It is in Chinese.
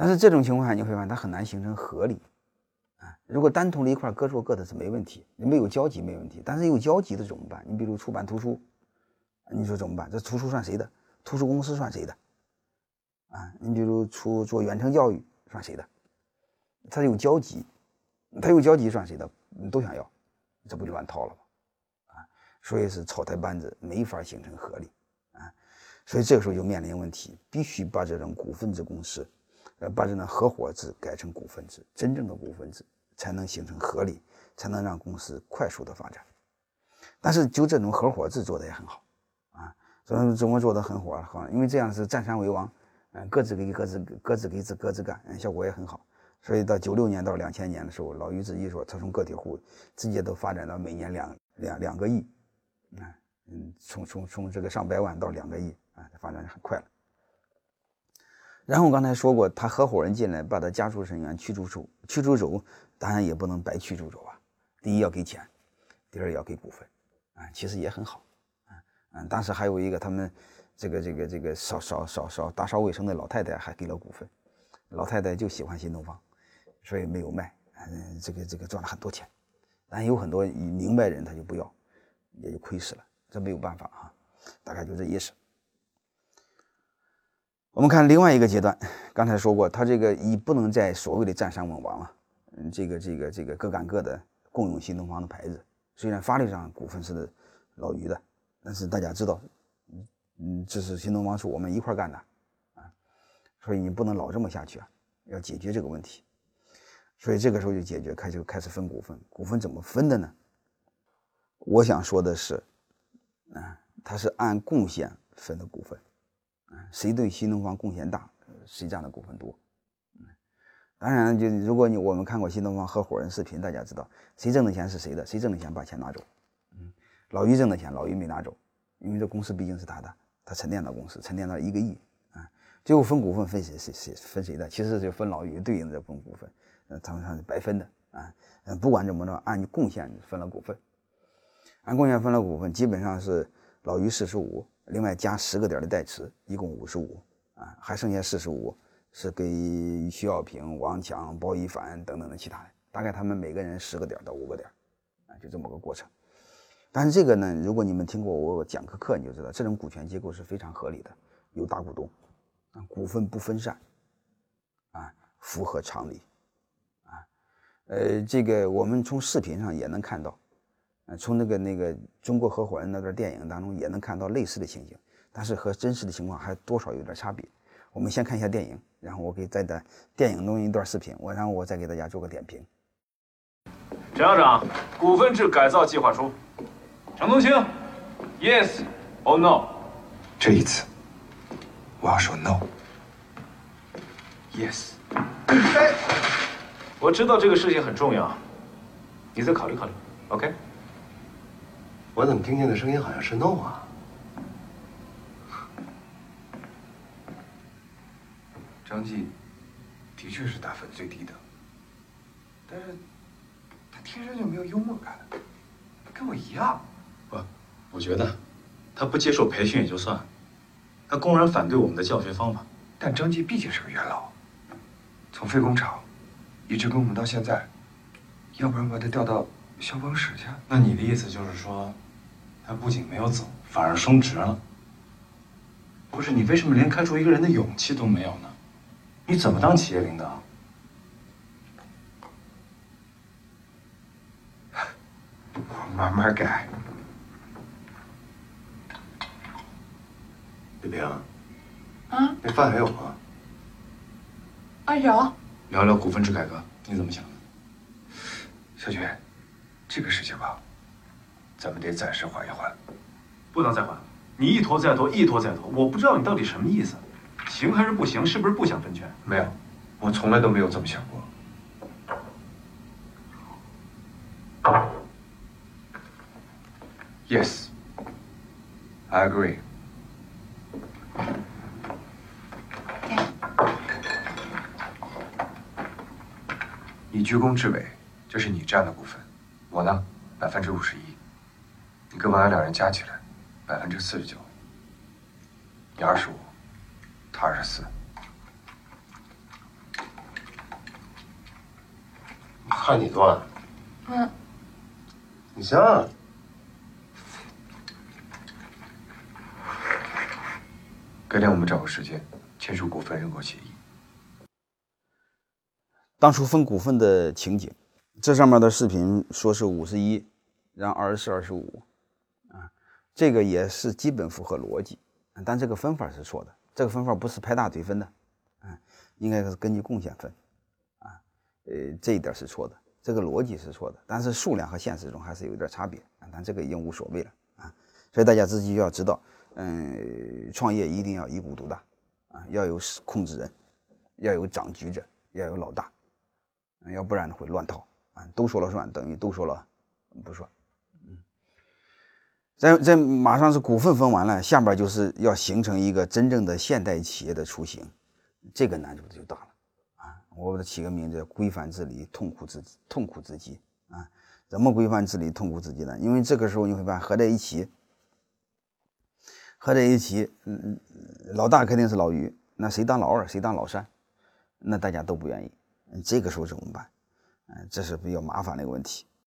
但是这种情况下你会发现它很难形成合力啊。如果单独的一块各做各的是没问题，你没有交集没问题。但是有交集的怎么办？你比如出版图书，你说怎么办？这图书算谁的？图书公司算谁的？啊，你比如出做远程教育算谁的？它有交集，它有交集算谁的？你都想要，这不就乱套了吗？啊，所以是草台班子，没法形成合力啊。所以这个时候就面临问题，必须把这种股份制公司。呃，把这种合伙制改成股份制，真正的股份制才能形成合理，才能让公司快速的发展。但是就这种合伙制做的也很好啊，所以中国做的很火好，因为这样是占山为王，嗯，各自给各自各自给自各自干，嗯效果也很好。所以到九六年到两千年的时候，老于自己说，他从个体户直接都发展到每年两两两个亿，啊，嗯，从从从这个上百万到两个亿啊，发展很快了。然后我刚才说过，他合伙人进来把他家属成员驱逐走，驱逐走，当然也不能白驱逐走啊。第一要给钱，第二要给股份，啊，其实也很好，啊，嗯，当时还有一个他们这个这个这个扫扫扫扫打扫卫生的老太太还给了股份，老太太就喜欢新东方，所以没有卖，嗯，这个这个赚了很多钱，但有很多明白人他就不要，也就亏死了，这没有办法啊，大概就这意思。我们看另外一个阶段，刚才说过，他这个已不能再所谓的占山为王了，嗯，这个这个这个各干各的，共用新东方的牌子。虽然法律上股份是老于的，但是大家知道，嗯嗯，这是新东方是我们一块干的，啊，所以你不能老这么下去啊，要解决这个问题。所以这个时候就解决，开就开始分股份，股份怎么分的呢？我想说的是，啊，他是按贡献分的股份。谁对新东方贡献大，谁占的股份多。当然，就如果你我们看过新东方合伙人视频，大家知道谁挣的钱是谁的，谁挣的钱把钱拿走。嗯，老于挣的钱，老于没拿走，因为这公司毕竟是他的，他沉淀到公司，沉淀到一个亿啊。最后分股份分谁谁谁分谁的，其实就分老于对应的这分股份，呃，他们上是白分的啊。不管怎么着，按贡献分了股份，按贡献分了股份，基本上是老于四十五。另外加十个点的代持，一共五十五啊，还剩下四十五是给徐小平、王强、包一凡等等的其他的，大概他们每个人十个点到五个点啊，就这么个过程。但是这个呢，如果你们听过我讲课课，你就知道这种股权结构是非常合理的，有大股东啊，股份不分散啊，符合常理啊。呃，这个我们从视频上也能看到。从那个那个中国合伙人那段电影当中也能看到类似的情景，但是和真实的情况还多少有点差别。我们先看一下电影，然后我给再的电影弄一段视频，我然后我再给大家做个点评。陈校长，股份制改造计划书。陈东兴，Yes or No？这一次，我要说 No。Yes。我知道这个事情很重要，你再考虑考虑，OK？我怎么听见的声音好像是 no 啊？张继的确是打分最低的，但是他天生就没有幽默感，跟我一样。不，我觉得他不接受培训也就算，他公然反对我们的教学方法。但张继毕竟是个元老，从废工厂一直跟我们到现在，要不然把他调到消防室去？那你的意思就是说？他不仅没有走，反而升职了。不是你为什么连开除一个人的勇气都没有呢？你怎么当企业领导？我慢慢改。李平，啊，那饭还有吗？啊有。聊聊股份制改革，你怎么想的？小军，这个事情吧。咱们得暂时缓一缓，不能再缓。你一拖再拖，一拖再拖，我不知道你到底什么意思，行还是不行？是不是不想分权？没有，我从来都没有这么想过。Yes, I agree. 你居功至伟，这是你占的股份，我呢，百分之五十一。你跟王阳两人加起来，百分之四十九。你二十五，他二十四。看你断？嗯，你行啊。改天我们找个时间签署股份认购协议。当初分股份的情景，这上面的视频说是五十一，然后二十四、二十五，啊，这个也是基本符合逻辑，但这个分法是错的，这个分法不是拍大腿分的，啊，应该是根据贡献分，啊，呃，这一点是错的，这个逻辑是错的，但是数量和现实中还是有点差别，啊，但这个已经无所谓了，啊，所以大家自己要知道。嗯，创业一定要一股独大啊，要有控制人，要有掌局者，要有老大，要不然会乱套啊。都说了算，等于都说了不算。嗯，在在马上是股份分完了，下边就是要形成一个真正的现代企业的雏形，这个难度就大了啊。我给它起个名字叫：规范治理，痛苦自痛苦自己啊。怎么规范治理，痛苦自己呢？因为这个时候你会发现合在一起。合在一起，嗯，老大肯定是老于，那谁当老二，谁当老三，那大家都不愿意，这个时候怎么办？嗯，这是比较麻烦的一个问题。